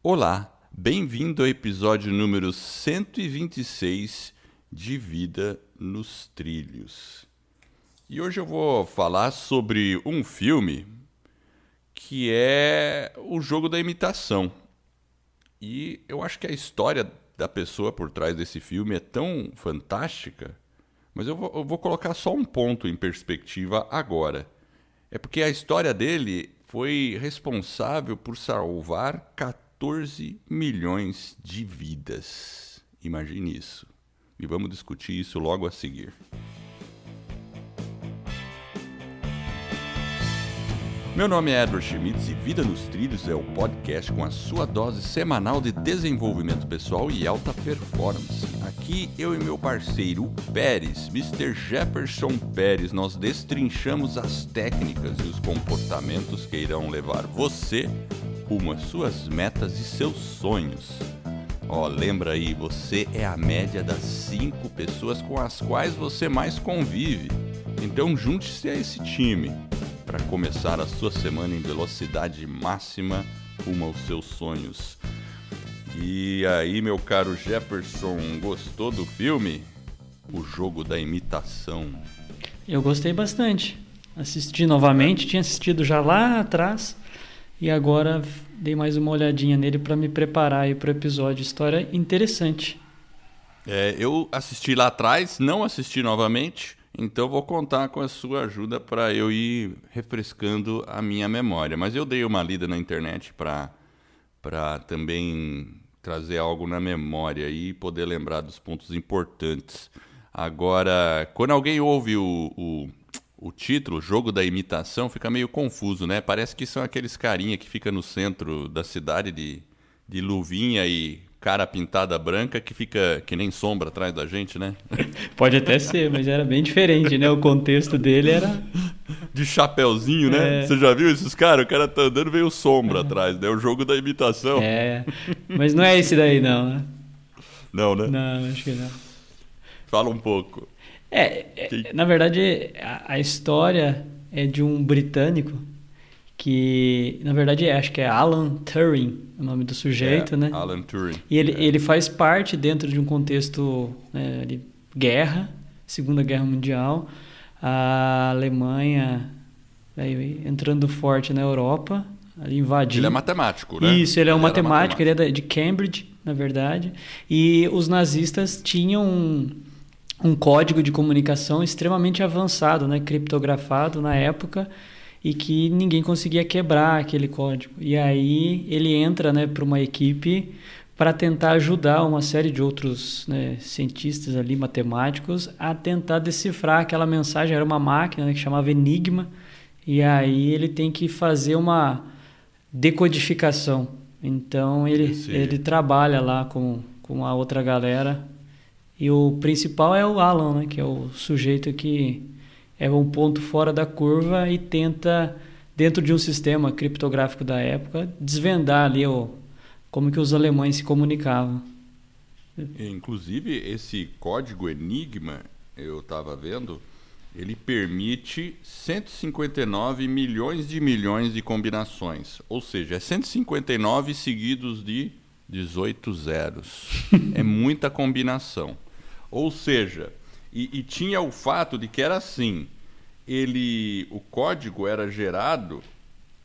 Olá, bem-vindo ao episódio número 126 de Vida nos Trilhos. E hoje eu vou falar sobre um filme que é o jogo da imitação. E eu acho que a história da pessoa por trás desse filme é tão fantástica, mas eu vou, eu vou colocar só um ponto em perspectiva agora. É porque a história dele foi responsável por salvar 14 milhões de vidas. Imagine isso. E vamos discutir isso logo a seguir. Meu nome é Edward Schmitz e Vida nos Trilhos é o podcast com a sua dose semanal de desenvolvimento pessoal e alta performance. Aqui eu e meu parceiro Pérez, Mr. Jefferson Pérez, nós destrinchamos as técnicas e os comportamentos que irão levar você rumo às suas metas e seus sonhos. Ó, oh, lembra aí, você é a média das cinco pessoas com as quais você mais convive. Então junte-se a esse time para começar a sua semana em velocidade máxima rumo aos seus sonhos. E aí, meu caro Jefferson, gostou do filme? O jogo da imitação. Eu gostei bastante. Assisti novamente, tinha assistido já lá atrás e agora dei mais uma olhadinha nele para me preparar para o episódio. História interessante. É, eu assisti lá atrás, não assisti novamente. Então vou contar com a sua ajuda para eu ir refrescando a minha memória. Mas eu dei uma lida na internet para também trazer algo na memória e poder lembrar dos pontos importantes. Agora, quando alguém ouve o, o, o título, Jogo da Imitação, fica meio confuso, né? Parece que são aqueles carinha que fica no centro da cidade de, de luvinha e cara pintada branca que fica que nem sombra atrás da gente, né? Pode até ser, mas era bem diferente, né? O contexto dele era. De chapéuzinho, né? É... Você já viu esses caras? O cara tá andando veio sombra é... atrás, né? O jogo da imitação. É. Mas não é esse daí, não, né? Não, né? Não, acho que não. Fala um pouco. É, é na verdade, a, a história é de um britânico que na verdade é, acho que é Alan Turing o nome do sujeito, é, né? Alan Turing. E ele, é. ele faz parte dentro de um contexto né, de guerra, Segunda Guerra Mundial, a Alemanha aí, entrando forte na Europa, ali invadindo. Ele é matemático, né? Isso, ele é um ele matemático, matemático, ele é de Cambridge, na verdade, e os nazistas tinham um, um código de comunicação extremamente avançado, né, criptografado na época, e que ninguém conseguia quebrar aquele código. E aí ele entra né, para uma equipe para tentar ajudar uma série de outros né, cientistas ali, matemáticos, a tentar decifrar aquela mensagem. Era uma máquina né, que chamava Enigma, e aí ele tem que fazer uma decodificação. Então ele, ele trabalha lá com, com a outra galera. E o principal é o Alan, né, que é o sujeito que é um ponto fora da curva e tenta, dentro de um sistema criptográfico da época, desvendar ali o, como que os alemães se comunicavam. Inclusive, esse código Enigma, eu estava vendo, ele permite 159 milhões de milhões de combinações. Ou seja, é 159 seguidos de 18 zeros. é muita combinação. Ou seja, e, e, tinha o fato de que era assim, ele, o código era gerado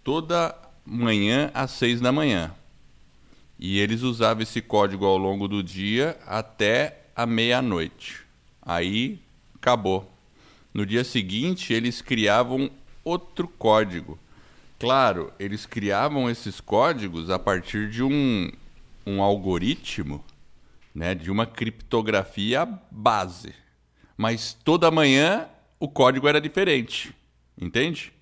toda manhã às seis da manhã. E eles usavam esse código ao longo do dia até a meia-noite. Aí acabou. No dia seguinte, eles criavam outro código. Claro, eles criavam esses códigos a partir de um, um algoritmo, né, de uma criptografia base mas toda manhã o código era diferente, entende?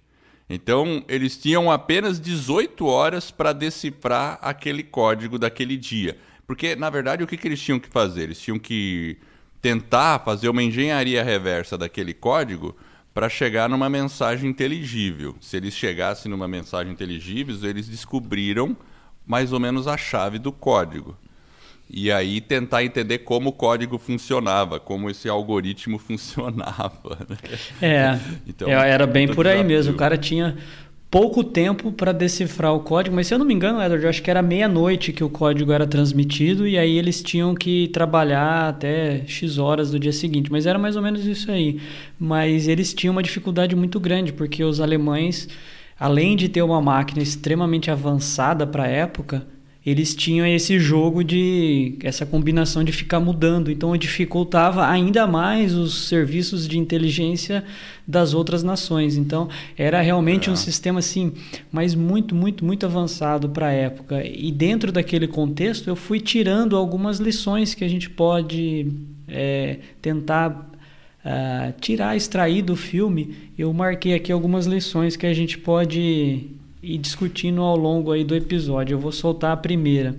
Então, eles tinham apenas 18 horas para decifrar aquele código daquele dia. Porque, na verdade, o que, que eles tinham que fazer? Eles tinham que tentar fazer uma engenharia reversa daquele código para chegar numa mensagem inteligível. Se eles chegassem numa mensagem inteligível, eles descobriram mais ou menos a chave do código e aí tentar entender como o código funcionava, como esse algoritmo funcionava. Né? É, então, é, era bem por aí mesmo. O cara tinha pouco tempo para decifrar o código, mas se eu não me engano, Edward, eu acho que era meia-noite que o código era transmitido e aí eles tinham que trabalhar até X horas do dia seguinte, mas era mais ou menos isso aí. Mas eles tinham uma dificuldade muito grande, porque os alemães, além de ter uma máquina extremamente avançada para a época, eles tinham esse jogo de essa combinação de ficar mudando, então dificultava ainda mais os serviços de inteligência das outras nações. Então era realmente é. um sistema assim, mas muito, muito, muito avançado para a época. E dentro daquele contexto eu fui tirando algumas lições que a gente pode é, tentar uh, tirar, extrair do filme. Eu marquei aqui algumas lições que a gente pode e discutindo ao longo aí do episódio. Eu vou soltar a primeira.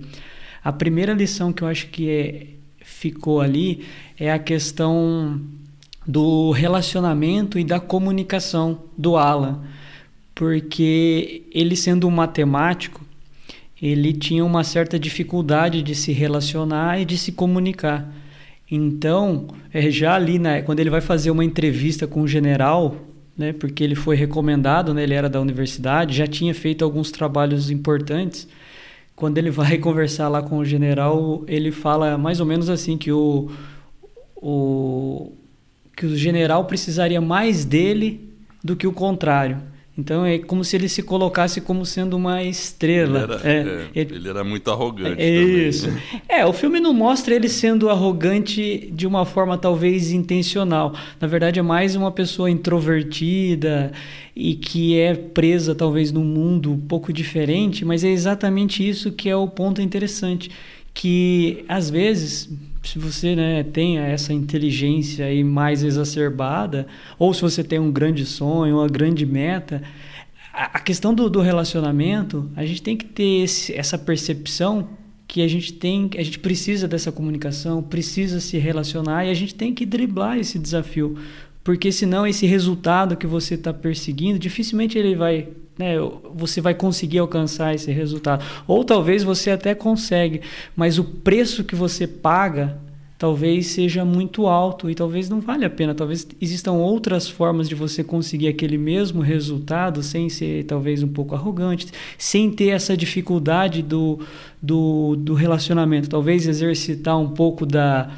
A primeira lição que eu acho que é, ficou ali é a questão do relacionamento e da comunicação do Alan, porque ele sendo um matemático, ele tinha uma certa dificuldade de se relacionar e de se comunicar. Então, é, já ali, né, quando ele vai fazer uma entrevista com o general, né, porque ele foi recomendado, né, ele era da universidade, já tinha feito alguns trabalhos importantes. Quando ele vai conversar lá com o general, ele fala mais ou menos assim que o, o que o general precisaria mais dele do que o contrário. Então é como se ele se colocasse como sendo uma estrela. Ele era, é, é, ele, ele era muito arrogante. É isso. É, o filme não mostra ele sendo arrogante de uma forma talvez intencional. Na verdade, é mais uma pessoa introvertida e que é presa talvez num mundo um pouco diferente, mas é exatamente isso que é o ponto interessante. Que às vezes se você né, tem essa inteligência aí mais exacerbada, ou se você tem um grande sonho, uma grande meta, a, questão do, do, relacionamento, a gente tem que ter esse, essa percepção que a gente tem, a gente precisa dessa comunicação, precisa se relacionar e a gente tem que driblar esse desafio, porque senão esse resultado que você está perseguindo, dificilmente ele vai né, você vai conseguir alcançar esse resultado. Ou talvez você até consegue, mas o preço que você paga talvez seja muito alto e talvez não vale a pena. Talvez existam outras formas de você conseguir aquele mesmo resultado sem ser talvez um pouco arrogante, sem ter essa dificuldade do, do, do relacionamento. Talvez exercitar um pouco da,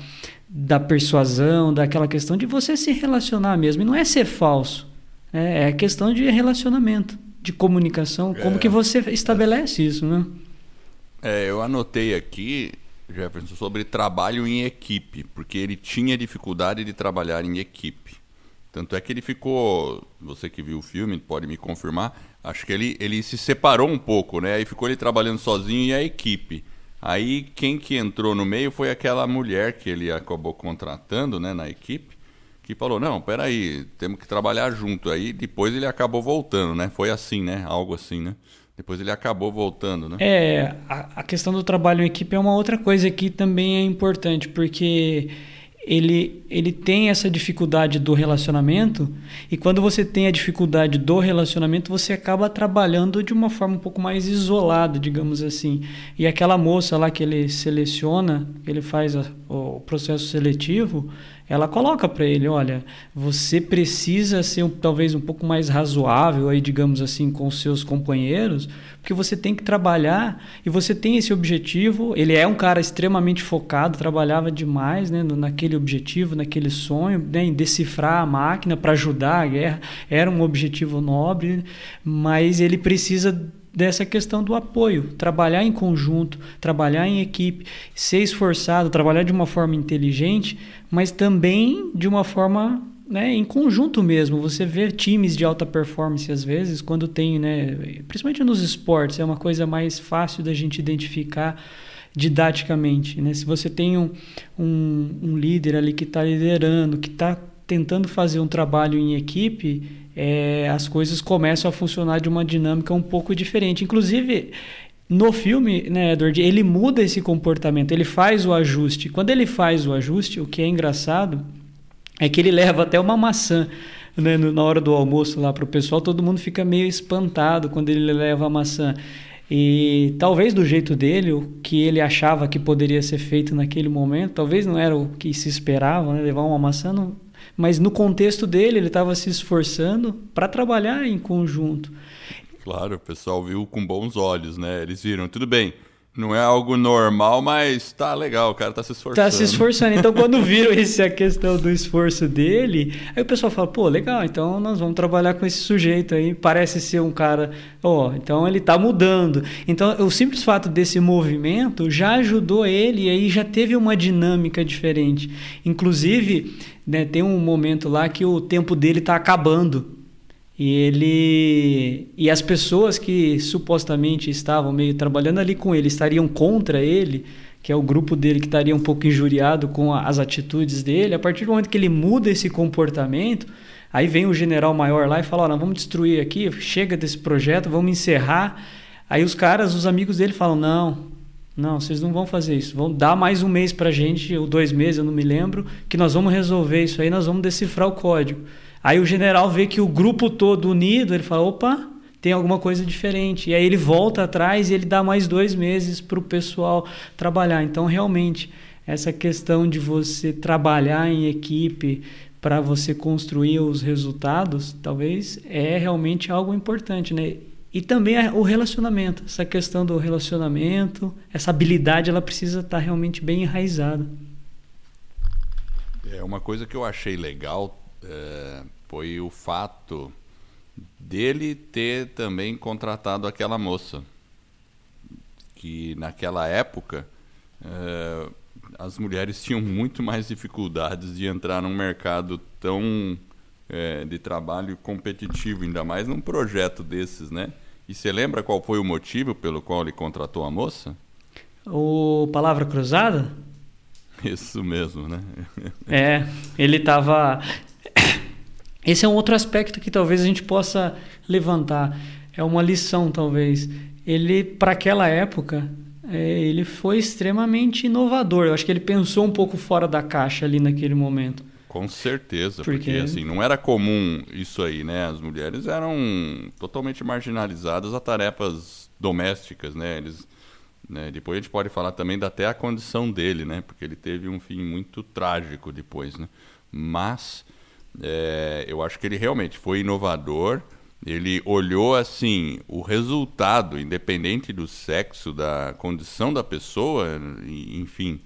da persuasão, daquela questão de você se relacionar mesmo. E não é ser falso, é, é questão de relacionamento de comunicação, como é, que você estabelece isso, né? É, eu anotei aqui, Jefferson, sobre trabalho em equipe, porque ele tinha dificuldade de trabalhar em equipe. Tanto é que ele ficou, você que viu o filme pode me confirmar, acho que ele, ele se separou um pouco, né? Aí ficou ele trabalhando sozinho e a equipe. Aí quem que entrou no meio foi aquela mulher que ele acabou contratando, né, na equipe que falou, não, peraí, temos que trabalhar junto. Aí depois ele acabou voltando, né? Foi assim, né? Algo assim, né? Depois ele acabou voltando, né? É, a, a questão do trabalho em equipe é uma outra coisa que também é importante, porque ele, ele tem essa dificuldade do relacionamento, e quando você tem a dificuldade do relacionamento, você acaba trabalhando de uma forma um pouco mais isolada, digamos assim. E aquela moça lá que ele seleciona, ele faz a, o processo seletivo, ela coloca para ele, olha, você precisa ser talvez um pouco mais razoável aí, digamos assim, com os seus companheiros, porque você tem que trabalhar e você tem esse objetivo. Ele é um cara extremamente focado, trabalhava demais, né, naquele objetivo, naquele sonho, né, em decifrar a máquina para ajudar a guerra. Era um objetivo nobre, mas ele precisa dessa questão do apoio, trabalhar em conjunto, trabalhar em equipe, ser esforçado, trabalhar de uma forma inteligente, mas também de uma forma né, em conjunto mesmo. Você vê times de alta performance às vezes, quando tem, né, principalmente nos esportes, é uma coisa mais fácil da gente identificar didaticamente. Né? Se você tem um, um, um líder ali que está liderando, que está tentando fazer um trabalho em equipe, é, as coisas começam a funcionar de uma dinâmica um pouco diferente. Inclusive, no filme, né, Edward, ele muda esse comportamento, ele faz o ajuste. Quando ele faz o ajuste, o que é engraçado é que ele leva até uma maçã né, na hora do almoço lá para o pessoal, todo mundo fica meio espantado quando ele leva a maçã. E talvez do jeito dele, o que ele achava que poderia ser feito naquele momento, talvez não era o que se esperava, né? levar uma maçã não, mas no contexto dele, ele estava se esforçando para trabalhar em conjunto. Claro, o pessoal viu com bons olhos, né? Eles viram, tudo bem, não é algo normal, mas tá legal, o cara tá se esforçando. Tá se esforçando. Então, quando viram esse, a questão do esforço dele, aí o pessoal fala, pô, legal, então nós vamos trabalhar com esse sujeito aí. Parece ser um cara, ó, oh, então ele tá mudando. Então, o simples fato desse movimento já ajudou ele e aí já teve uma dinâmica diferente. Inclusive, né, tem um momento lá que o tempo dele tá acabando. E ele e as pessoas que supostamente estavam meio trabalhando ali com ele estariam contra ele, que é o grupo dele que estaria um pouco injuriado com as atitudes dele. A partir do momento que ele muda esse comportamento, aí vem o general maior lá e fala: "Ó, vamos destruir aqui, chega desse projeto, vamos encerrar". Aí os caras, os amigos dele falam: "Não, não, vocês não vão fazer isso. Vão dar mais um mês para gente, ou dois meses, eu não me lembro, que nós vamos resolver isso aí, nós vamos decifrar o código". Aí o general vê que o grupo todo unido, ele fala: opa, tem alguma coisa diferente. E aí ele volta atrás e ele dá mais dois meses para o pessoal trabalhar. Então, realmente, essa questão de você trabalhar em equipe para você construir os resultados, talvez é realmente algo importante, né? E também o relacionamento, essa questão do relacionamento, essa habilidade, ela precisa estar realmente bem enraizada. É uma coisa que eu achei legal é, foi o fato dele ter também contratado aquela moça. Que naquela época é, as mulheres tinham muito mais dificuldades de entrar num mercado tão é, de trabalho competitivo, ainda mais num projeto desses, né? E você lembra qual foi o motivo pelo qual ele contratou a moça? O Palavra Cruzada? Isso mesmo, né? É, ele estava esse é um outro aspecto que talvez a gente possa levantar. É uma lição, talvez. Ele, para aquela época, é, ele foi extremamente inovador. Eu acho que ele pensou um pouco fora da caixa ali naquele momento. Com certeza, porque, porque assim, não era comum isso aí, né? As mulheres eram totalmente marginalizadas a tarefas domésticas, né? Eles, né? Depois a gente pode falar também da até a condição dele, né? Porque ele teve um fim muito trágico depois, né? Mas é, eu acho que ele realmente foi inovador. Ele olhou assim o resultado, independente do sexo, da condição da pessoa, enfim.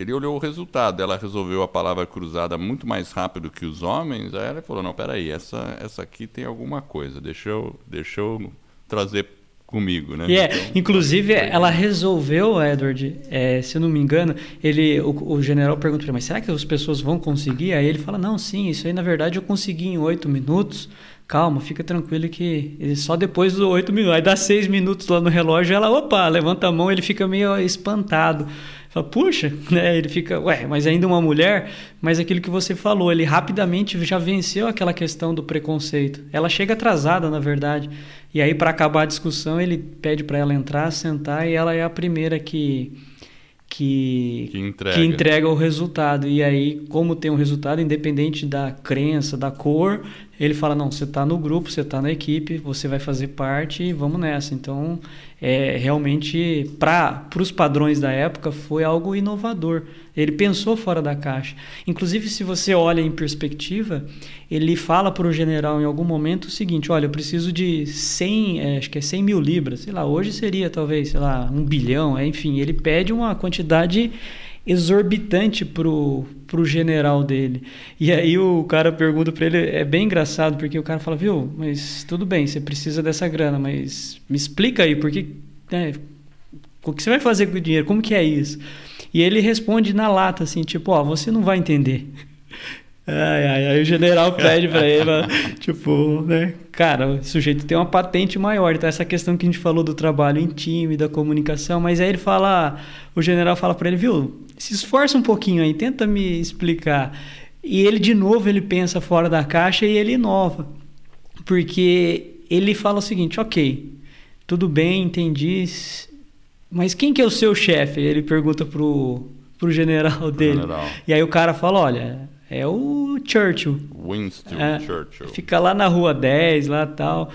Ele olhou o resultado. Ela resolveu a palavra cruzada muito mais rápido que os homens. Aí ela falou: não, peraí, essa, essa aqui tem alguma coisa. Deixa eu, deixa eu trazer comigo, né? Yeah. É, então, inclusive, ela resolveu, Edward, é, se eu não me engano, ele, o, o general pergunta para ele, mas será que as pessoas vão conseguir? Aí ele fala, não, sim, isso aí na verdade eu consegui em oito minutos. Calma, fica tranquilo que só depois dos oito minutos. Aí dá seis minutos lá no relógio, ela, opa, levanta a mão, ele fica meio espantado. Fala, puxa, né? Ele fica, ué, mas ainda uma mulher? Mas aquilo que você falou, ele rapidamente já venceu aquela questão do preconceito. Ela chega atrasada, na verdade. E aí, para acabar a discussão, ele pede para ela entrar, sentar, e ela é a primeira que, que, que, entrega. que entrega o resultado. E aí, como tem um resultado, independente da crença, da cor, ele fala: não, você está no grupo, você está na equipe, você vai fazer parte e vamos nessa. Então, é, realmente, para os padrões da época, foi algo inovador. Ele pensou fora da caixa. Inclusive, se você olha em perspectiva, ele fala para o general em algum momento o seguinte: olha, eu preciso de 100, é, acho que é 100 mil libras, sei lá, hoje seria talvez, sei lá, um bilhão, é, enfim, ele pede uma quantidade exorbitante pro, pro general dele. E aí o cara pergunta para ele, é bem engraçado, porque o cara fala, viu, mas tudo bem, você precisa dessa grana, mas me explica aí, porque, né, o que você vai fazer com o dinheiro? Como que é isso? E ele responde na lata, assim, tipo, ó, você não vai entender. Ai, ai, aí o general pede para ele, tipo, né? Cara, o sujeito tem uma patente maior. Então, essa questão que a gente falou do trabalho em time, da comunicação, mas aí ele fala, o general fala para ele, viu, se esforça um pouquinho aí, tenta me explicar. E ele, de novo, ele pensa fora da caixa e ele inova. Porque ele fala o seguinte, ok, tudo bem, entendi, mas quem que é o seu chefe? Ele pergunta pro, pro general dele. General. E aí o cara fala, olha, é o Churchill. Winston é, Churchill. Fica lá na rua 10, lá tal.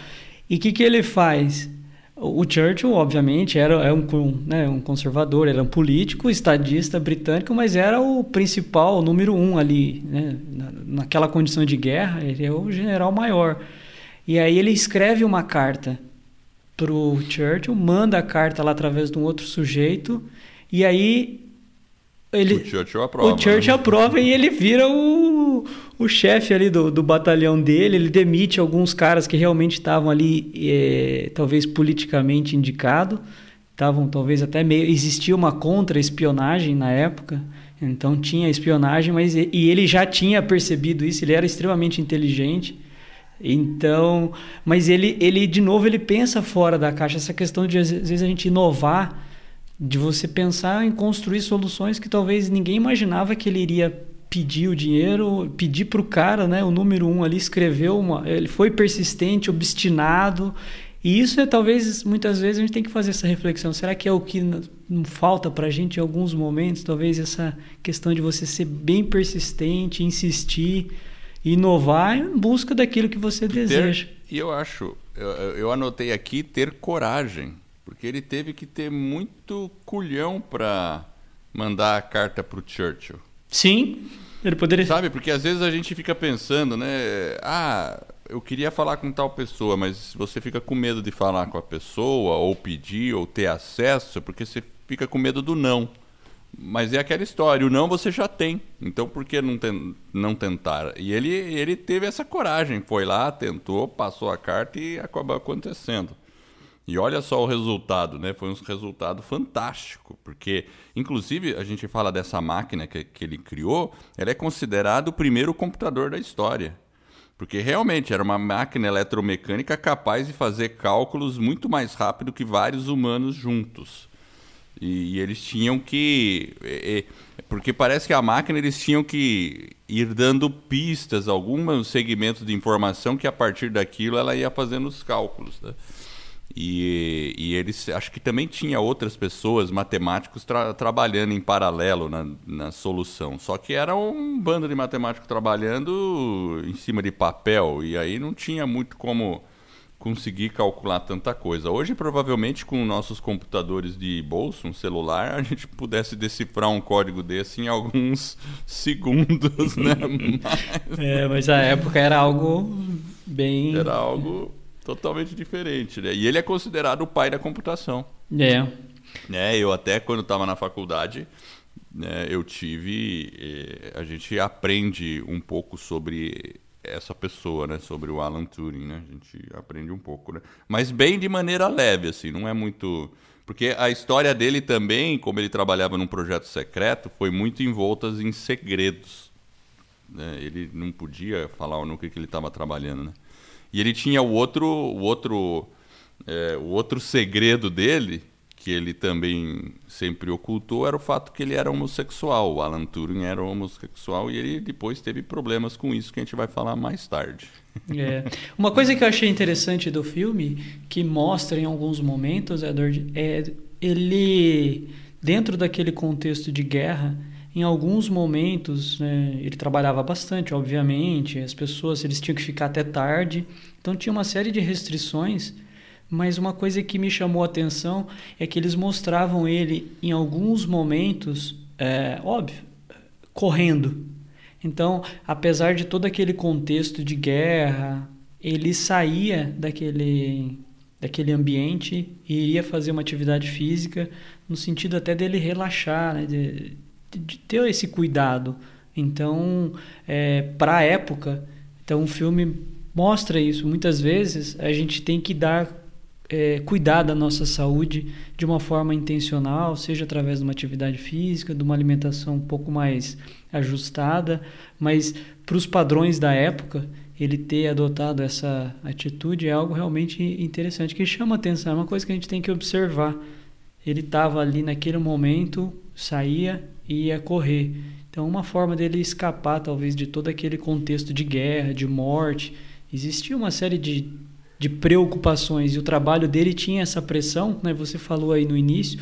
E o que, que ele faz? O Churchill, obviamente, era, era um, né, um conservador, era um político, estadista britânico, mas era o principal, o número um ali, né, naquela condição de guerra, ele é o general maior. E aí ele escreve uma carta pro Churchill, manda a carta lá através de um outro sujeito, e aí ele, o Churchill aprova. O Churchill né? aprova e ele vira o, o chefe ali do, do batalhão dele. Ele demite alguns caras que realmente estavam ali, é, talvez politicamente indicado. Estavam talvez até meio. Existia uma contra-espionagem na época. Então tinha espionagem, mas e ele já tinha percebido isso. Ele era extremamente inteligente. Então, mas ele, ele de novo ele pensa fora da caixa. Essa questão de às vezes a gente inovar de você pensar em construir soluções que talvez ninguém imaginava que ele iria pedir o dinheiro, pedir para o cara, né? O número um ali escreveu uma, ele foi persistente, obstinado. E isso é talvez muitas vezes a gente tem que fazer essa reflexão. Será que é o que não falta para a gente em alguns momentos? Talvez essa questão de você ser bem persistente, insistir, inovar em busca daquilo que você deseja. e eu acho, eu, eu anotei aqui ter coragem porque ele teve que ter muito culhão para mandar a carta para o Churchill. Sim, ele poderia. Sabe, porque às vezes a gente fica pensando, né? Ah, eu queria falar com tal pessoa, mas você fica com medo de falar com a pessoa, ou pedir, ou ter acesso, porque você fica com medo do não. Mas é aquela história, o não você já tem. Então por que não, ten não tentar? E ele, ele teve essa coragem, foi lá, tentou, passou a carta e acabou acontecendo. E olha só o resultado, né? Foi um resultado fantástico, porque, inclusive, a gente fala dessa máquina que, que ele criou, ela é considerada o primeiro computador da história. Porque realmente era uma máquina eletromecânica capaz de fazer cálculos muito mais rápido que vários humanos juntos. E, e eles tinham que. É, é, porque parece que a máquina eles tinham que ir dando pistas, alguns segmentos de informação que a partir daquilo ela ia fazendo os cálculos. Né? E, e eles, acho que também tinha outras pessoas, matemáticos, tra trabalhando em paralelo na, na solução. Só que era um bando de matemáticos trabalhando em cima de papel, e aí não tinha muito como conseguir calcular tanta coisa. Hoje, provavelmente, com nossos computadores de bolso, um celular, a gente pudesse decifrar um código desse em alguns segundos, né? Mas... É, mas a época era algo bem... Era algo totalmente diferente, né? E ele é considerado o pai da computação. É. Né? Eu até quando estava na faculdade, né, eu tive, eh, a gente aprende um pouco sobre essa pessoa, né, sobre o Alan Turing, né? A gente aprende um pouco, né? Mas bem de maneira leve, assim, não é muito porque a história dele também, como ele trabalhava num projeto secreto, foi muito envolta em segredos. Né? Ele não podia falar no que, que ele estava trabalhando, né? E ele tinha o outro, o outro, é, o outro segredo dele, que ele também sempre ocultou, era o fato que ele era homossexual. O Alan Turing era homossexual e ele depois teve problemas com isso, que a gente vai falar mais tarde. É. Uma coisa que eu achei interessante do filme, que mostra em alguns momentos, Edward, é ele, dentro daquele contexto de guerra, em alguns momentos, né, ele trabalhava bastante, obviamente, as pessoas eles tinham que ficar até tarde, então tinha uma série de restrições, mas uma coisa que me chamou a atenção é que eles mostravam ele em alguns momentos, é, óbvio, correndo. Então, apesar de todo aquele contexto de guerra, ele saía daquele daquele ambiente e iria fazer uma atividade física no sentido até dele relaxar, né, de, de ter esse cuidado. Então, é, para a época, então o filme mostra isso. Muitas vezes a gente tem que dar é, cuidar da nossa saúde de uma forma intencional, seja através de uma atividade física, de uma alimentação um pouco mais ajustada, mas para os padrões da época, ele ter adotado essa atitude é algo realmente interessante, que chama atenção, é uma coisa que a gente tem que observar. Ele estava ali naquele momento, saía e ia correr. Então, uma forma dele escapar, talvez, de todo aquele contexto de guerra, de morte. Existia uma série de, de preocupações e o trabalho dele tinha essa pressão. Né? Você falou aí no início,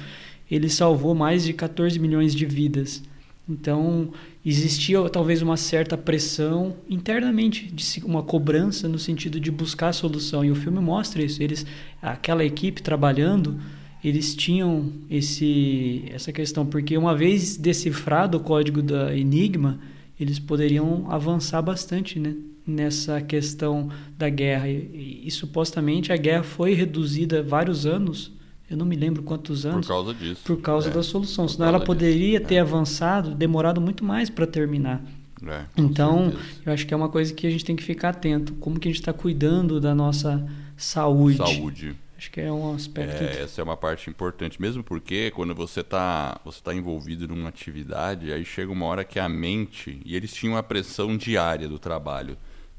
ele salvou mais de 14 milhões de vidas. Então, existia talvez uma certa pressão internamente, de uma cobrança no sentido de buscar a solução. E o filme mostra isso. Eles, aquela equipe trabalhando eles tinham esse, essa questão, porque uma vez decifrado o código da Enigma, eles poderiam avançar bastante né, nessa questão da guerra. E, e, e, supostamente a guerra foi reduzida vários anos. Eu não me lembro quantos anos. Por causa disso. Por causa é. da solução. Senão ela poderia disso. ter é. avançado, demorado muito mais para terminar. É, então, certeza. eu acho que é uma coisa que a gente tem que ficar atento. Como que a gente está cuidando da nossa saúde. Saúde. Acho que é um aspecto. É, essa é uma parte importante, mesmo porque quando você está você tá envolvido numa atividade, aí chega uma hora que a mente. E eles tinham a pressão diária do trabalho.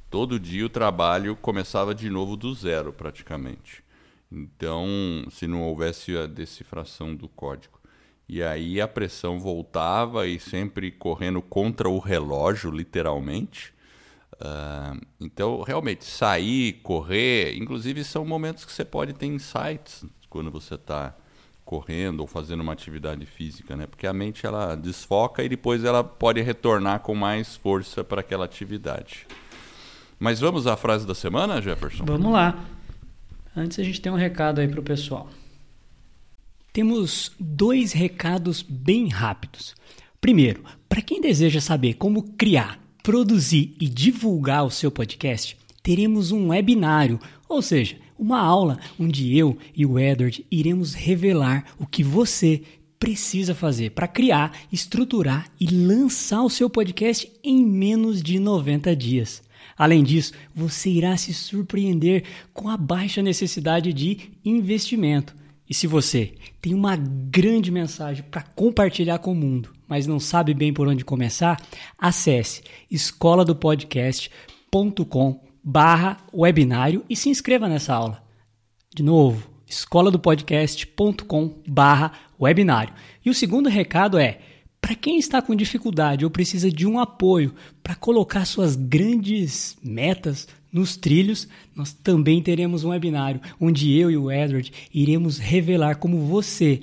Todo dia o trabalho começava de novo do zero, praticamente. Então, se não houvesse a decifração do código. E aí a pressão voltava e sempre correndo contra o relógio, literalmente. Uh, então, realmente, sair, correr, inclusive são momentos que você pode ter insights quando você está correndo ou fazendo uma atividade física, né? Porque a mente ela desfoca e depois ela pode retornar com mais força para aquela atividade. Mas vamos à frase da semana, Jefferson? Vamos lá. Antes a gente tem um recado aí para o pessoal. Temos dois recados bem rápidos. Primeiro, para quem deseja saber como criar produzir e divulgar o seu podcast, teremos um webinário, ou seja, uma aula onde eu e o Edward iremos revelar o que você precisa fazer para criar, estruturar e lançar o seu podcast em menos de 90 dias. Além disso, você irá se surpreender com a baixa necessidade de investimento. E se você tem uma grande mensagem para compartilhar com o mundo, mas não sabe bem por onde começar, acesse escola do barra webinário e se inscreva nessa aula. De novo, escola do barra webinário. E o segundo recado é, para quem está com dificuldade ou precisa de um apoio para colocar suas grandes metas nos trilhos, nós também teremos um webinário onde eu e o Edward iremos revelar como você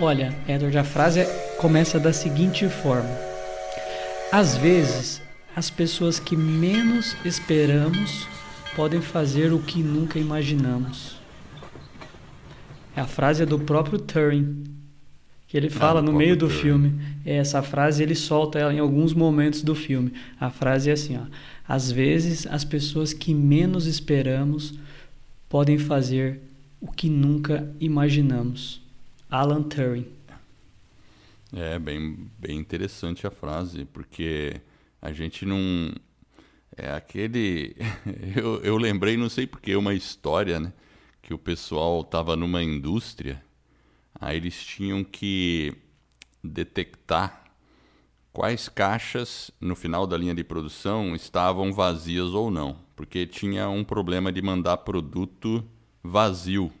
Olha, Edward, a frase começa da seguinte forma: Às vezes, as pessoas que menos esperamos podem fazer o que nunca imaginamos. A frase é do próprio Turing, que ele fala ah, no meio do Turing. filme. Essa frase ele solta ela em alguns momentos do filme. A frase é assim, ó: Às vezes, as pessoas que menos esperamos podem fazer o que nunca imaginamos. Alan Turing. É bem, bem interessante a frase, porque a gente não. É aquele. eu, eu lembrei, não sei porquê, uma história, né? Que o pessoal estava numa indústria, aí eles tinham que detectar quais caixas no final da linha de produção estavam vazias ou não, porque tinha um problema de mandar produto vazio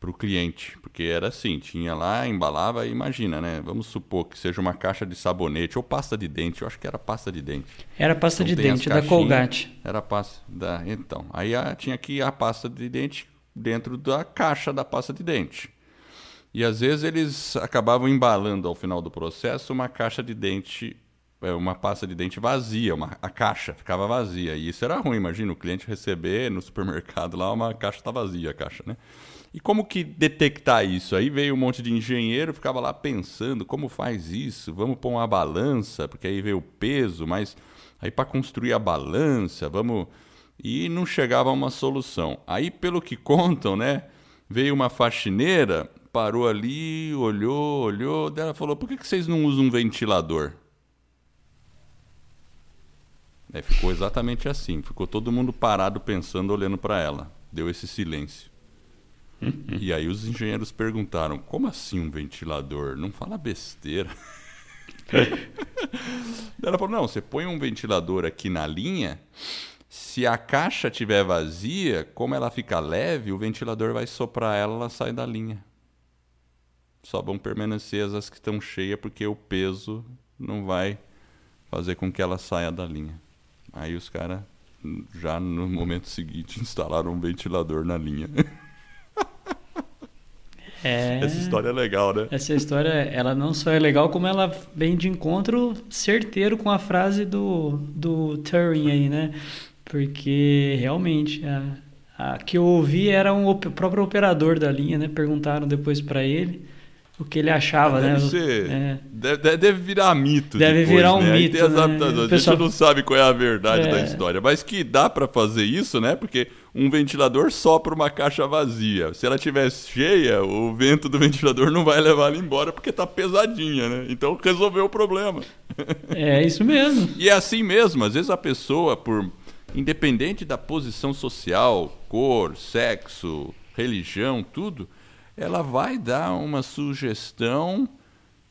para o cliente, porque era assim, tinha lá, embalava, imagina, né? Vamos supor que seja uma caixa de sabonete ou pasta de dente, eu acho que era pasta de dente. Era pasta então, de dente da Colgate. Era pasta da, então, aí a, tinha aqui a pasta de dente dentro da caixa da pasta de dente. E às vezes eles acabavam embalando ao final do processo uma caixa de dente, é, uma pasta de dente vazia, uma, a caixa ficava vazia. E isso era ruim, imagina o cliente receber no supermercado lá uma caixa tá vazia a caixa, né? E como que detectar isso? Aí veio um monte de engenheiro, ficava lá pensando, como faz isso? Vamos pôr uma balança, porque aí veio o peso, mas aí para construir a balança, vamos e não chegava a uma solução. Aí, pelo que contam, né, veio uma faxineira, parou ali, olhou, olhou, dela falou: "Por que que vocês não usam um ventilador?" É, ficou exatamente assim. Ficou todo mundo parado pensando, olhando para ela. Deu esse silêncio e aí os engenheiros perguntaram: como assim um ventilador? Não fala besteira. Ela falou: não, você põe um ventilador aqui na linha. Se a caixa estiver vazia, como ela fica leve, o ventilador vai soprar ela, ela sai da linha. Só vão permanecer as que estão cheias, porque o peso não vai fazer com que ela saia da linha. Aí os caras já no momento seguinte instalaram um ventilador na linha. É... Essa história é legal, né? Essa história, ela não só é legal, como ela vem de encontro certeiro com a frase do, do Turing aí, né? Porque realmente a, a que eu ouvi era um, o próprio operador da linha, né? Perguntaram depois para ele o que ele achava, deve né? Ser, é. deve, deve, virar mito. Deve depois, virar um né? mito. Né? A pessoal... gente não sabe qual é a verdade é. da história, mas que dá para fazer isso, né? Porque um ventilador sopra uma caixa vazia. Se ela estiver cheia, o vento do ventilador não vai levar ela embora porque tá pesadinha, né? Então resolveu o problema. É isso mesmo. e é assim mesmo. Às vezes a pessoa, por independente da posição social, cor, sexo, religião, tudo ela vai dar uma sugestão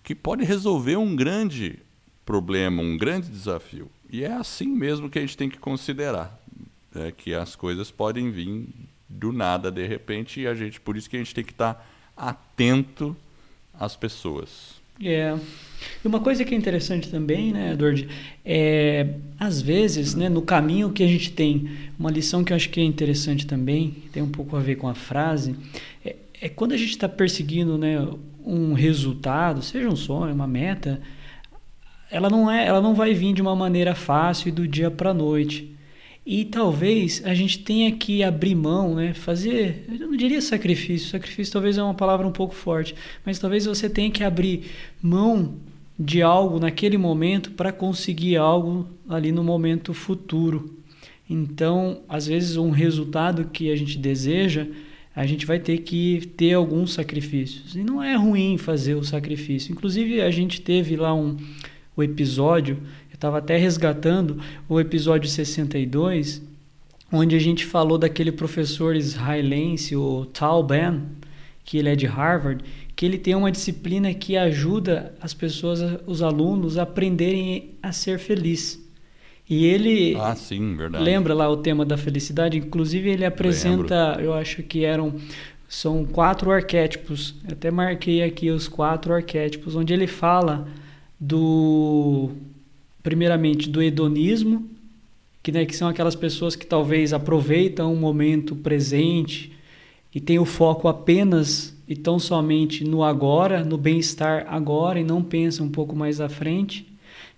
que pode resolver um grande problema, um grande desafio. E é assim mesmo que a gente tem que considerar, é que as coisas podem vir do nada de repente e a gente por isso que a gente tem que estar atento às pessoas. É. E uma coisa que é interessante também, né, Edward, é às vezes, né, no caminho que a gente tem, uma lição que eu acho que é interessante também, tem um pouco a ver com a frase, é, é quando a gente está perseguindo né, um resultado, seja um sonho, uma meta, ela não é, ela não vai vir de uma maneira fácil e do dia para noite. E talvez a gente tenha que abrir mão, né, fazer, eu não diria sacrifício, sacrifício talvez é uma palavra um pouco forte, mas talvez você tenha que abrir mão de algo naquele momento para conseguir algo ali no momento futuro. Então, às vezes um resultado que a gente deseja, a gente vai ter que ter alguns sacrifícios. E não é ruim fazer o sacrifício. Inclusive, a gente teve lá um o episódio, estava até resgatando o episódio 62, onde a gente falou daquele professor israelense, o Tal Ben, que ele é de Harvard, que ele tem uma disciplina que ajuda as pessoas, os alunos, a aprenderem a ser feliz. E ele ah, sim, verdade. lembra lá o tema da felicidade, inclusive ele apresenta, Lembro. eu acho que eram são quatro arquétipos. Eu até marquei aqui os quatro arquétipos, onde ele fala do primeiramente do hedonismo, que, né, que são aquelas pessoas que talvez aproveitam o momento presente e têm o foco apenas e tão somente no agora, no bem-estar agora e não pensam um pouco mais à frente.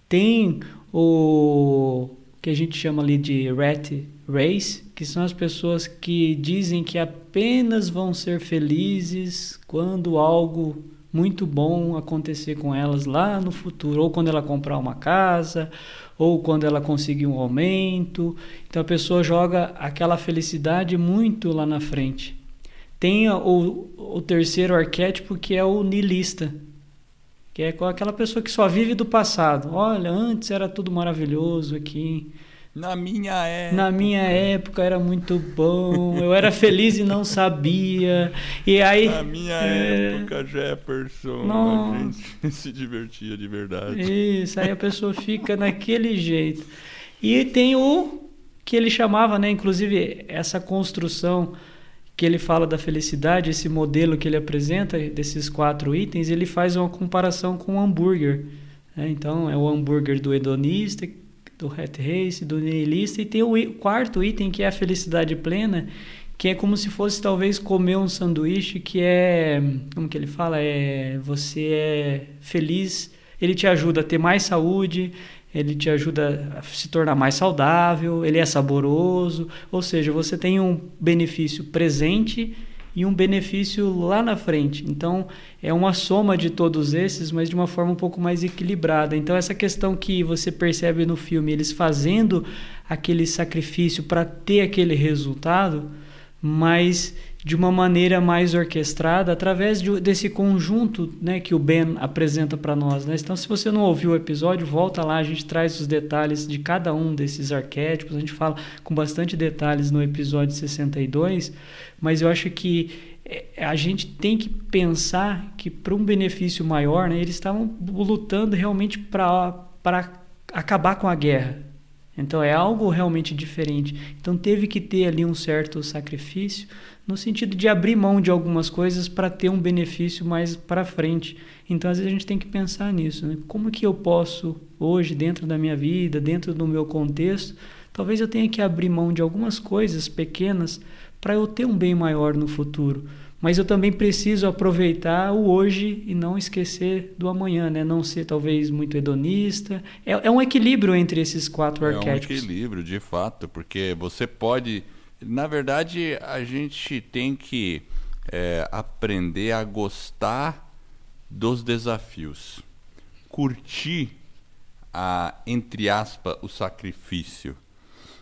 Tem o que a gente chama ali de rat race, que são as pessoas que dizem que apenas vão ser felizes quando algo muito bom acontecer com elas lá no futuro, ou quando ela comprar uma casa, ou quando ela conseguir um aumento. Então a pessoa joga aquela felicidade muito lá na frente. Tem o, o terceiro arquétipo que é o nilista, que é aquela pessoa que só vive do passado. Olha, antes era tudo maravilhoso aqui. Na minha época. Na minha época era muito bom. Eu era feliz e não sabia. E aí. Na minha é... época, Jefferson, Nossa. a gente se divertia de verdade. Isso, aí a pessoa fica naquele jeito. E tem o que ele chamava, né? Inclusive, essa construção que ele fala da felicidade, esse modelo que ele apresenta, desses quatro itens, ele faz uma comparação com o hambúrguer. Né? Então, é o hambúrguer do hedonista, do hat race, do nihilista, e tem o quarto item que é a felicidade plena, que é como se fosse talvez comer um sanduíche que é, como que ele fala, é você é feliz, ele te ajuda a ter mais saúde, ele te ajuda a se tornar mais saudável, ele é saboroso, ou seja, você tem um benefício presente e um benefício lá na frente. Então, é uma soma de todos esses, mas de uma forma um pouco mais equilibrada. Então, essa questão que você percebe no filme, eles fazendo aquele sacrifício para ter aquele resultado, mas de uma maneira mais orquestrada através de, desse conjunto né, que o Ben apresenta para nós. Né? Então, se você não ouviu o episódio, volta lá, a gente traz os detalhes de cada um desses arquétipos, a gente fala com bastante detalhes no episódio 62, mas eu acho que é, a gente tem que pensar que para um benefício maior, né, eles estavam lutando realmente para acabar com a guerra. Então é algo realmente diferente. Então teve que ter ali um certo sacrifício no sentido de abrir mão de algumas coisas para ter um benefício mais para frente. Então, às vezes a gente tem que pensar nisso, né? Como que eu posso hoje, dentro da minha vida, dentro do meu contexto, talvez eu tenha que abrir mão de algumas coisas pequenas para eu ter um bem maior no futuro. Mas eu também preciso aproveitar o hoje e não esquecer do amanhã, né? Não ser talvez muito hedonista. É, é um equilíbrio entre esses quatro é arquétipos. É um equilíbrio, de fato, porque você pode. Na verdade, a gente tem que é, aprender a gostar dos desafios, curtir a entre aspas o sacrifício.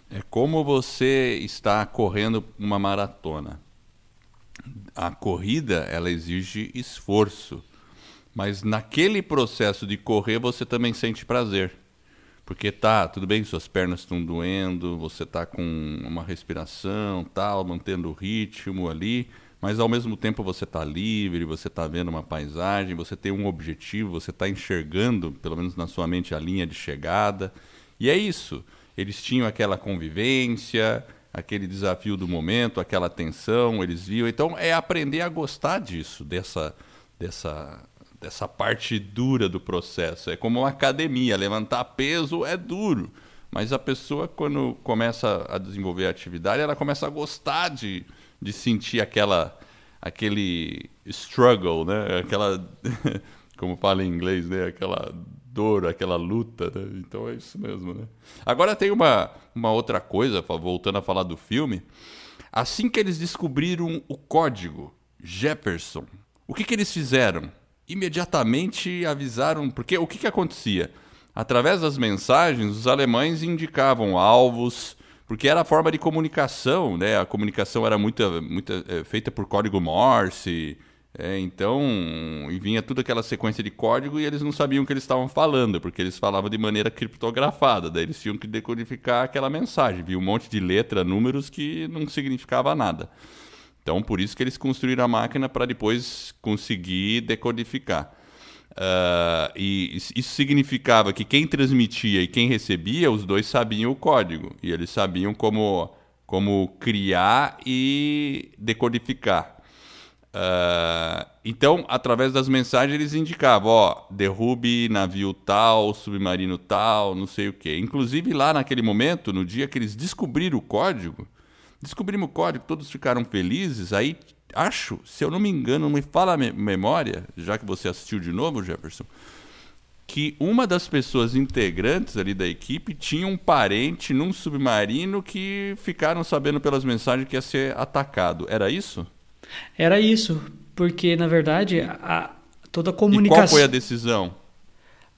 É como você está correndo uma maratona a corrida ela exige esforço, mas naquele processo de correr você também sente prazer. Porque tá, tudo bem, suas pernas estão doendo, você tá com uma respiração, tal, mantendo o ritmo ali, mas ao mesmo tempo você está livre, você está vendo uma paisagem, você tem um objetivo, você está enxergando, pelo menos na sua mente, a linha de chegada. E é isso. Eles tinham aquela convivência, aquele desafio do momento, aquela tensão, eles viam. Então é aprender a gostar disso, dessa, dessa, dessa parte dura do processo. É como uma academia, levantar peso é duro, mas a pessoa quando começa a desenvolver a atividade, ela começa a gostar de, de sentir aquela aquele struggle, né? Aquela como fala em inglês, né? Aquela dor, aquela luta, né? Então é isso mesmo, né? Agora tem uma, uma outra coisa, voltando a falar do filme. Assim que eles descobriram o código Jefferson, o que, que eles fizeram? Imediatamente avisaram, porque o que, que acontecia? Através das mensagens, os alemães indicavam alvos, porque era a forma de comunicação, né? A comunicação era muito, muito é, feita por código Morse, é, então, e vinha toda aquela sequência de código e eles não sabiam o que eles estavam falando, porque eles falavam de maneira criptografada, daí eles tinham que decodificar aquela mensagem. Viu um monte de letra, números que não significava nada. Então, por isso que eles construíram a máquina para depois conseguir decodificar. Uh, e isso significava que quem transmitia e quem recebia, os dois sabiam o código. E eles sabiam como, como criar e decodificar. Uh, então, através das mensagens, eles indicavam, ó, derrube navio tal, submarino tal, não sei o quê. Inclusive, lá naquele momento, no dia que eles descobriram o código, descobrimos o código, todos ficaram felizes, aí acho, se eu não me engano, não me fala a memória, já que você assistiu de novo, Jefferson, que uma das pessoas integrantes ali da equipe tinha um parente num submarino que ficaram sabendo pelas mensagens que ia ser atacado. Era isso? Era isso, porque na verdade a, toda a comunicação. E qual foi a decisão?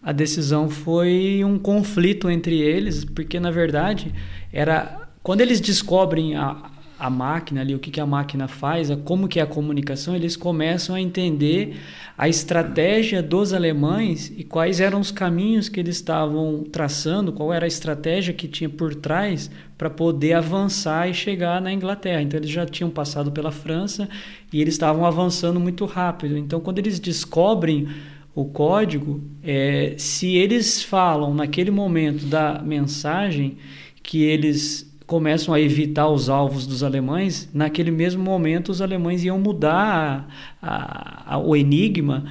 A decisão foi um conflito entre eles, porque na verdade era quando eles descobrem a, a máquina ali, o que, que a máquina faz, a, como que é a comunicação, eles começam a entender a estratégia dos alemães e quais eram os caminhos que eles estavam traçando, qual era a estratégia que tinha por trás para poder avançar e chegar na Inglaterra. Então eles já tinham passado pela França e eles estavam avançando muito rápido. Então quando eles descobrem o código, é, se eles falam naquele momento da mensagem que eles começam a evitar os alvos dos alemães, naquele mesmo momento os alemães iam mudar a, a, o enigma,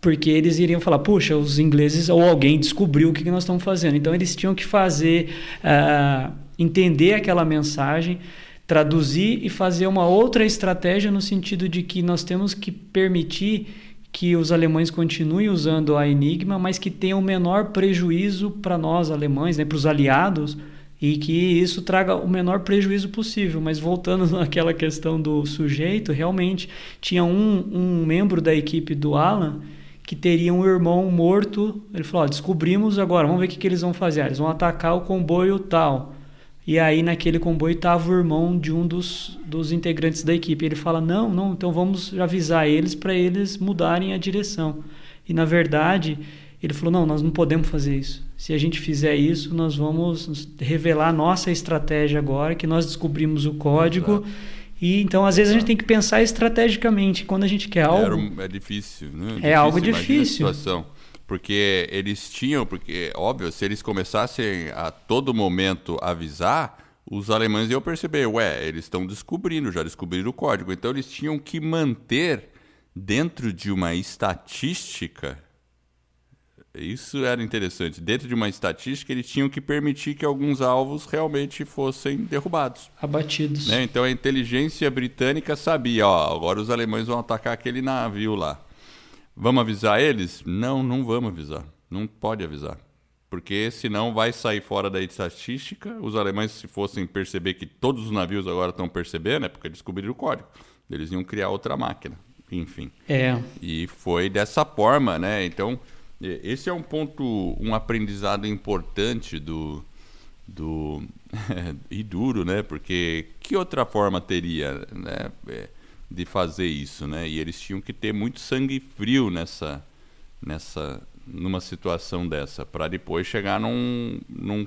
porque eles iriam falar, puxa, os ingleses ou alguém descobriu o que nós estamos fazendo. Então eles tinham que fazer, uh, entender aquela mensagem, traduzir e fazer uma outra estratégia no sentido de que nós temos que permitir que os alemães continuem usando a Enigma, mas que tenha o menor prejuízo para nós alemães, né, para os aliados, e que isso traga o menor prejuízo possível. Mas voltando naquela questão do sujeito, realmente tinha um, um membro da equipe do Alan que teria um irmão morto. Ele falou: descobrimos agora, vamos ver o que, que eles vão fazer. Eles vão atacar o comboio tal. E aí naquele comboio estava o irmão de um dos, dos integrantes da equipe. Ele fala: não, não, então vamos avisar eles para eles mudarem a direção. E na verdade ele falou: não, nós não podemos fazer isso. Se a gente fizer isso, nós vamos revelar nossa estratégia agora, que nós descobrimos o código. Exato. E então, às vezes, a gente tem que pensar estrategicamente quando a gente quer algo. É difícil, né? É difícil, algo difícil. Situação. Porque eles tinham, porque, óbvio, se eles começassem a todo momento avisar, os alemães iam perceber, ué, eles estão descobrindo, já descobriram o código. Então, eles tinham que manter dentro de uma estatística isso era interessante. Dentro de uma estatística, eles tinham que permitir que alguns alvos realmente fossem derrubados. Abatidos. Né? Então a inteligência britânica sabia, ó, agora os alemães vão atacar aquele navio lá. Vamos avisar eles? Não, não vamos avisar. Não pode avisar. Porque senão vai sair fora da estatística. Os alemães, se fossem perceber que todos os navios agora estão percebendo, é porque descobriram o código. Eles iam criar outra máquina. Enfim. É. E foi dessa forma, né? Então, esse é um ponto, um aprendizado importante do, do e duro, né? Porque que outra forma teria, né? É, de fazer isso, né? E eles tinham que ter muito sangue frio nessa, nessa, numa situação dessa, para depois chegar num, num,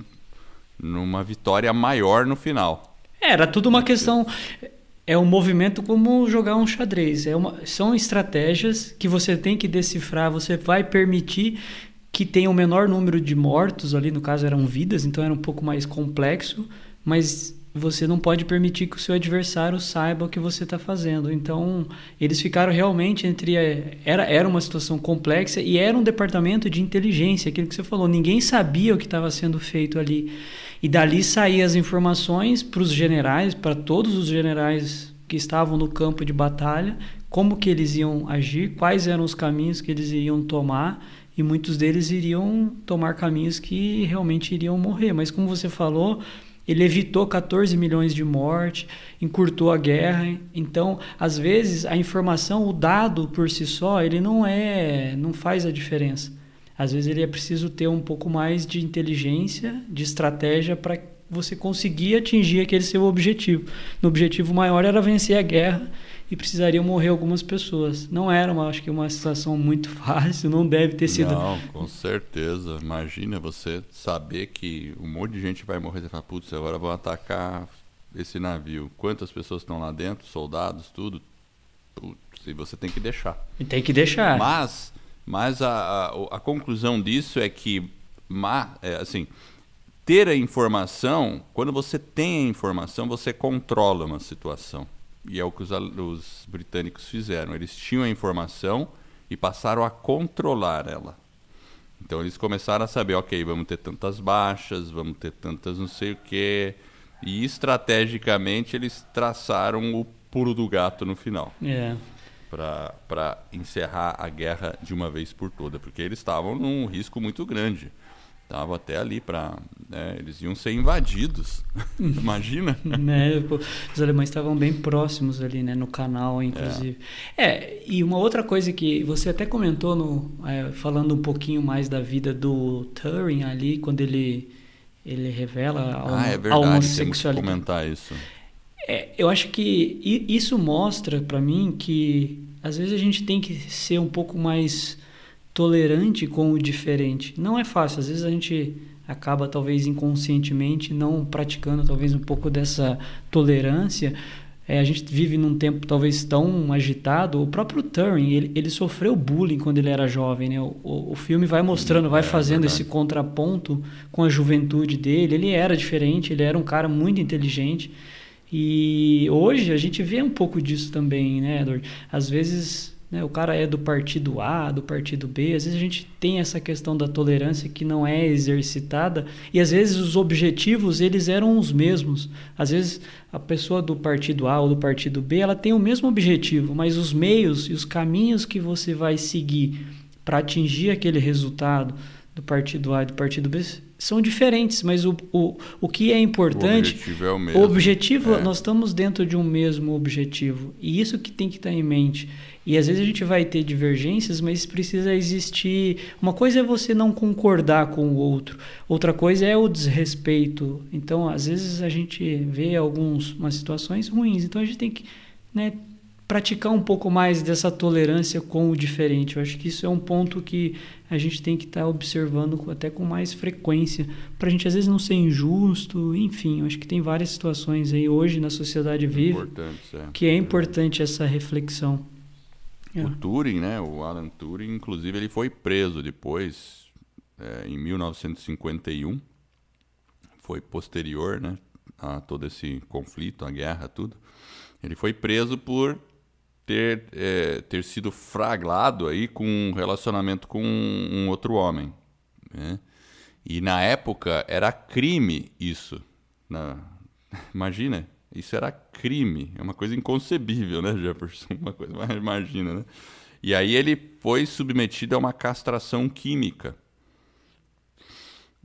numa vitória maior no final. Era tudo uma questão é um movimento como jogar um xadrez. É uma, são estratégias que você tem que decifrar. Você vai permitir que tenha o um menor número de mortos ali, no caso eram vidas, então era um pouco mais complexo, mas você não pode permitir que o seu adversário saiba o que você está fazendo. Então, eles ficaram realmente entre. Era, era uma situação complexa e era um departamento de inteligência, aquilo que você falou. Ninguém sabia o que estava sendo feito ali. E dali saíam as informações para os generais, para todos os generais que estavam no campo de batalha, como que eles iam agir, quais eram os caminhos que eles iriam tomar, e muitos deles iriam tomar caminhos que realmente iriam morrer. Mas como você falou, ele evitou 14 milhões de mortes, encurtou a guerra. Então, às vezes, a informação, o dado por si só, ele não é, não faz a diferença. Às vezes ele é preciso ter um pouco mais de inteligência, de estratégia para você conseguir atingir aquele seu objetivo. No objetivo maior era vencer a guerra e precisariam morrer algumas pessoas. Não era, uma, acho que uma situação muito fácil, não deve ter sido. Não, com certeza. Imagina você saber que um monte de gente vai morrer e fala, putz, agora vão atacar esse navio. Quantas pessoas estão lá dentro, soldados, tudo. Putz, e você tem que deixar. E tem que deixar. Mas mas a, a, a conclusão disso é que, é, assim, ter a informação, quando você tem a informação, você controla uma situação. E é o que os, os britânicos fizeram. Eles tinham a informação e passaram a controlar ela. Então eles começaram a saber, ok, vamos ter tantas baixas, vamos ter tantas não sei o quê. E estrategicamente eles traçaram o puro do gato no final. É para encerrar a guerra de uma vez por toda, porque eles estavam num risco muito grande. Estavam até ali para. Né, eles iam ser invadidos. Imagina? né, os alemães estavam bem próximos ali, né, no canal, inclusive. É. é. e uma outra coisa que você até comentou, no, é, falando um pouquinho mais da vida do Turing ali, quando ele, ele revela a, ah, é verdade, a homossexualidade. Temos que comentar isso. É, eu acho que isso mostra para mim que às vezes a gente tem que ser um pouco mais tolerante com o diferente. Não é fácil, às vezes a gente acaba talvez inconscientemente não praticando talvez um pouco dessa tolerância. É, a gente vive num tempo talvez tão agitado. O próprio Turing, ele, ele sofreu bullying quando ele era jovem. Né? O, o, o filme vai mostrando, vai é, fazendo esse contraponto com a juventude dele. Ele era diferente, ele era um cara muito inteligente. E hoje a gente vê um pouco disso também, né, Edward? Às vezes né, o cara é do partido A, do partido B, às vezes a gente tem essa questão da tolerância que não é exercitada e às vezes os objetivos eles eram os mesmos. Às vezes a pessoa do partido A ou do partido B ela tem o mesmo objetivo, mas os meios e os caminhos que você vai seguir para atingir aquele resultado do partido A e do partido B são diferentes, mas o, o, o que é importante. O objetivo é o mesmo. O objetivo, é. nós estamos dentro de um mesmo objetivo. E isso que tem que estar em mente. E às vezes a gente vai ter divergências, mas precisa existir. Uma coisa é você não concordar com o outro, outra coisa é o desrespeito. Então, às vezes a gente vê algumas situações ruins, então a gente tem que né, praticar um pouco mais dessa tolerância com o diferente. Eu acho que isso é um ponto que a gente tem que estar tá observando até com mais frequência, para a gente às vezes não ser injusto, enfim, eu acho que tem várias situações aí hoje na sociedade viva é. que é importante essa reflexão. O é. Turing, né, o Alan Turing, inclusive ele foi preso depois, é, em 1951, foi posterior, né, a todo esse conflito, a guerra, tudo. Ele foi preso por ter, é, ter sido fraglado aí com um relacionamento com um outro homem. Né? E na época era crime isso. Na... Imagina, isso era crime. É uma coisa inconcebível, né, Jefferson? Uma coisa, mas imagina, né? E aí ele foi submetido a uma castração química.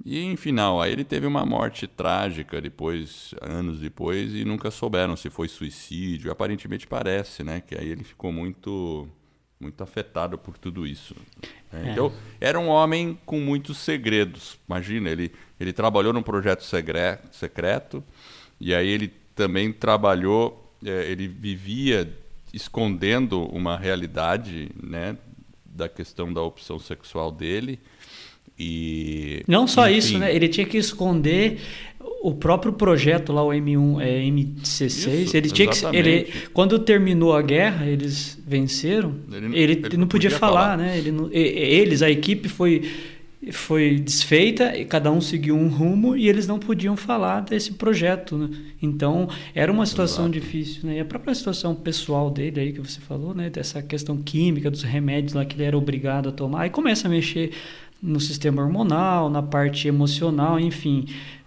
E em final, aí ele teve uma morte trágica depois, anos depois, e nunca souberam se foi suicídio. Aparentemente parece, né? Que aí ele ficou muito muito afetado por tudo isso. Né? É. Então, era um homem com muitos segredos. Imagina, ele, ele trabalhou num projeto secreto, e aí ele também trabalhou, é, ele vivia escondendo uma realidade né, da questão da opção sexual dele. E, Não só enfim, isso, né? Ele tinha que esconder o próprio projeto lá, o M1, é, M16, isso, ele tinha que, ele, quando terminou a guerra, eles venceram, ele, ele, ele não, não, podia, podia falar, falar, né? Ele não, eles, a equipe foi foi desfeita e cada um seguiu um rumo e eles não podiam falar desse projeto. Né? Então era uma situação Exato. difícil. Né? E a própria situação pessoal dele aí que você falou, né? dessa questão química, dos remédios lá que ele era obrigado a tomar, aí começa a mexer no sistema hormonal, na parte emocional, enfim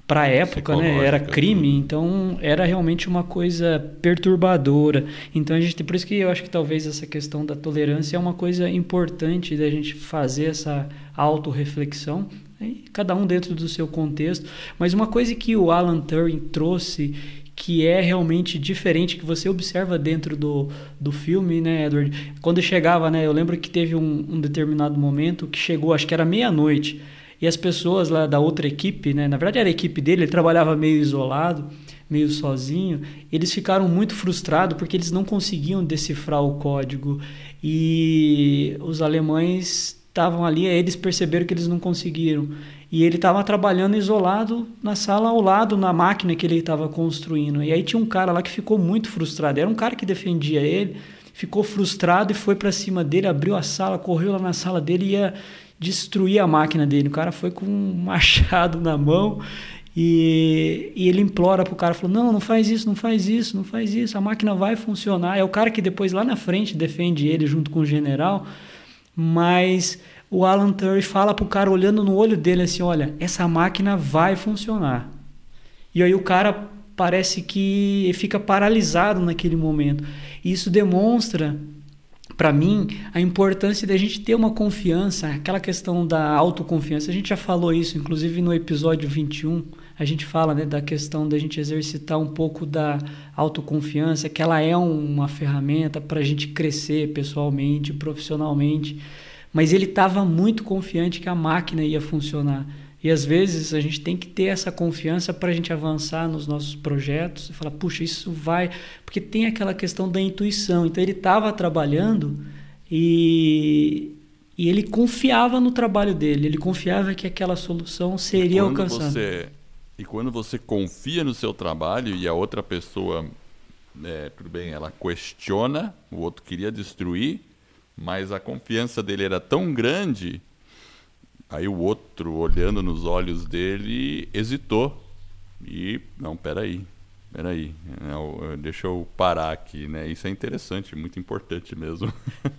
para a época, né, era crime, então era realmente uma coisa perturbadora. Então a gente, por isso que eu acho que talvez essa questão da tolerância é uma coisa importante da gente fazer essa autorreflexão, né, cada um dentro do seu contexto. Mas uma coisa que o Alan Turing trouxe que é realmente diferente que você observa dentro do, do filme, né, Edward? Quando chegava, né, eu lembro que teve um, um determinado momento que chegou, acho que era meia-noite e as pessoas lá da outra equipe, né, na verdade era a equipe dele, ele trabalhava meio isolado, meio sozinho, eles ficaram muito frustrados porque eles não conseguiam decifrar o código. E os alemães estavam ali, eles perceberam que eles não conseguiram. E ele estava trabalhando isolado na sala ao lado, na máquina que ele estava construindo. E aí tinha um cara lá que ficou muito frustrado. Era um cara que defendia ele, ficou frustrado e foi para cima dele, abriu a sala, correu lá na sala dele e ia, destruir a máquina dele. O cara foi com um machado na mão e, e ele implora pro cara, falou, não, não faz isso, não faz isso, não faz isso, a máquina vai funcionar. É o cara que depois lá na frente defende ele junto com o general, mas o Alan Turing fala pro cara olhando no olho dele assim, olha, essa máquina vai funcionar. E aí o cara parece que fica paralisado naquele momento. Isso demonstra para mim, a importância da gente ter uma confiança, aquela questão da autoconfiança. A gente já falou isso, inclusive no episódio 21, a gente fala né, da questão da gente exercitar um pouco da autoconfiança, que ela é uma ferramenta para a gente crescer pessoalmente, profissionalmente. Mas ele estava muito confiante que a máquina ia funcionar. E às vezes a gente tem que ter essa confiança para a gente avançar nos nossos projetos e falar, puxa, isso vai. Porque tem aquela questão da intuição. Então ele estava trabalhando e, e ele confiava no trabalho dele, ele confiava que aquela solução seria alcançada. Você, e quando você confia no seu trabalho e a outra pessoa, é, tudo bem, ela questiona, o outro queria destruir, mas a confiança dele era tão grande Aí o outro, olhando nos olhos dele, hesitou. E, não, peraí, peraí, não, deixa eu parar aqui, né? Isso é interessante, muito importante mesmo.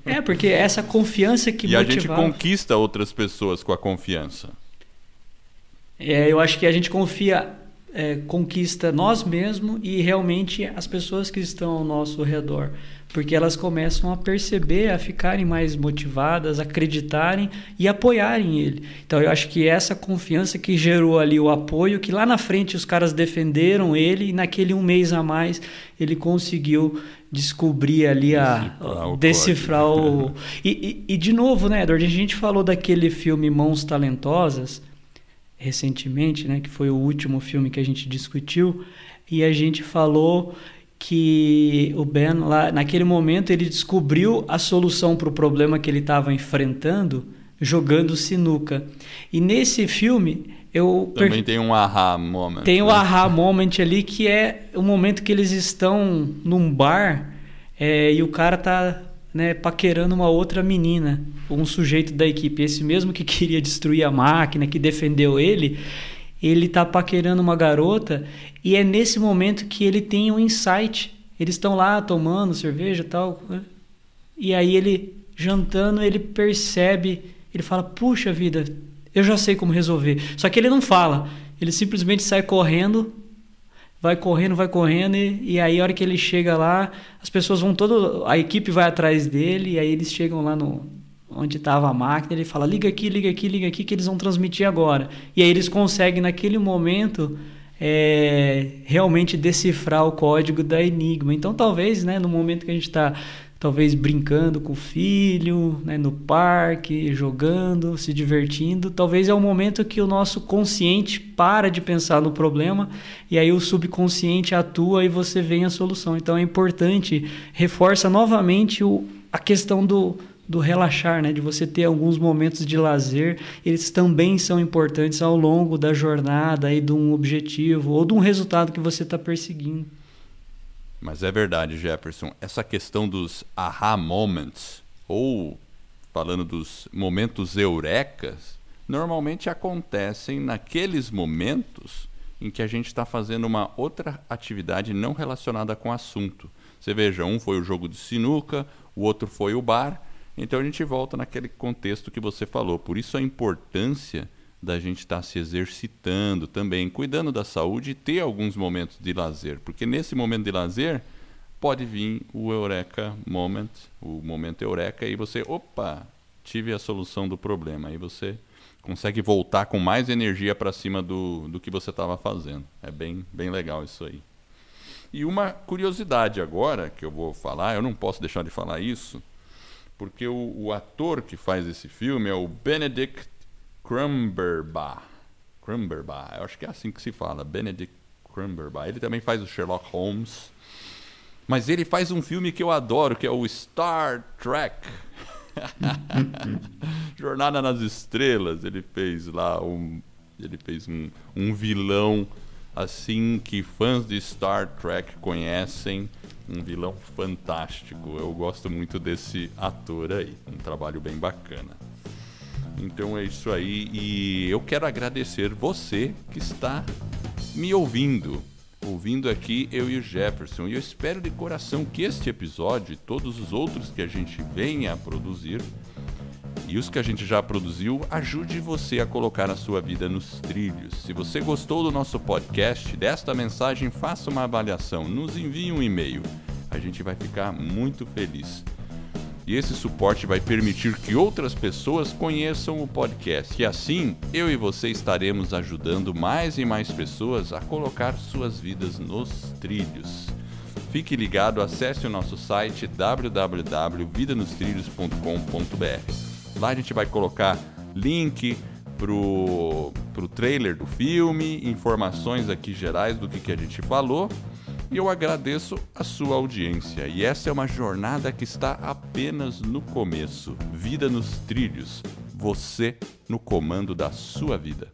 É, porque essa confiança que E motivava... a gente conquista outras pessoas com a confiança. É, eu acho que a gente confia, é, conquista nós mesmos e realmente as pessoas que estão ao nosso redor porque elas começam a perceber, a ficarem mais motivadas, acreditarem e apoiarem ele. Então eu acho que essa confiança que gerou ali o apoio, que lá na frente os caras defenderam ele e naquele um mês a mais ele conseguiu descobrir ali a decifrar o, decifrar o... E, e, e, de novo, né, Edward, a gente falou daquele filme Mãos Talentosas recentemente, né, que foi o último filme que a gente discutiu e a gente falou que o Ben lá naquele momento ele descobriu a solução para o problema que ele estava enfrentando jogando sinuca. E nesse filme eu também per... tem um aha moment. Tem o um aha moment ali que é o momento que eles estão num bar é, e o cara tá né, paquerando uma outra menina, um sujeito da equipe, esse mesmo que queria destruir a máquina, que defendeu ele, ele tá paquerando uma garota e é nesse momento que ele tem um insight. Eles estão lá tomando cerveja e tal. Né? E aí ele, jantando, ele percebe, ele fala: Puxa vida, Eu já sei como resolver. Só que ele não fala. Ele simplesmente sai correndo, vai correndo, vai correndo, e, e aí a hora que ele chega lá, as pessoas vão todo. A equipe vai atrás dele, e aí eles chegam lá no, onde estava a máquina, ele fala: liga aqui, liga aqui, liga aqui, que eles vão transmitir agora. E aí eles conseguem, naquele momento, é, realmente decifrar o código da Enigma. Então, talvez, né, no momento que a gente está talvez brincando com o filho, né, no parque, jogando, se divertindo. Talvez é o momento que o nosso consciente para de pensar no problema e aí o subconsciente atua e você vem a solução. Então é importante, reforça novamente o, a questão do, do relaxar, né? de você ter alguns momentos de lazer, eles também são importantes ao longo da jornada aí de um objetivo ou de um resultado que você está perseguindo. Mas é verdade, Jefferson, essa questão dos aha moments, ou falando dos momentos eurecas, normalmente acontecem naqueles momentos em que a gente está fazendo uma outra atividade não relacionada com o assunto. Você veja, um foi o jogo de sinuca, o outro foi o bar. Então a gente volta naquele contexto que você falou. Por isso a importância da gente estar tá se exercitando também, cuidando da saúde e ter alguns momentos de lazer, porque nesse momento de lazer pode vir o eureka moment, o momento eureka e você, opa, tive a solução do problema. Aí você consegue voltar com mais energia para cima do, do que você estava fazendo. É bem, bem legal isso aí. E uma curiosidade agora que eu vou falar, eu não posso deixar de falar isso, porque o, o ator que faz esse filme é o Benedict Cumberbatch. Cumberbatch, eu acho que é assim que se fala, Benedict Cumberbatch. Ele também faz o Sherlock Holmes. Mas ele faz um filme que eu adoro, que é o Star Trek. Jornada nas Estrelas. Ele fez lá um, ele fez um, um vilão assim que fãs de Star Trek conhecem, um vilão fantástico. Eu gosto muito desse ator aí, um trabalho bem bacana. Então é isso aí e eu quero agradecer você que está me ouvindo. Ouvindo aqui eu e o Jefferson, e eu espero de coração que este episódio e todos os outros que a gente venha a produzir e os que a gente já produziu ajude você a colocar a sua vida nos trilhos. Se você gostou do nosso podcast, desta mensagem, faça uma avaliação, nos envie um e-mail. A gente vai ficar muito feliz. E esse suporte vai permitir que outras pessoas conheçam o podcast. E assim, eu e você estaremos ajudando mais e mais pessoas a colocar suas vidas nos trilhos. Fique ligado, acesse o nosso site www.vidanostrilhos.com.br. Lá a gente vai colocar link pro, pro trailer do filme, informações aqui gerais do que, que a gente falou e eu agradeço a sua audiência. E essa é uma jornada que está apenas no começo. Vida nos trilhos. Você no comando da sua vida.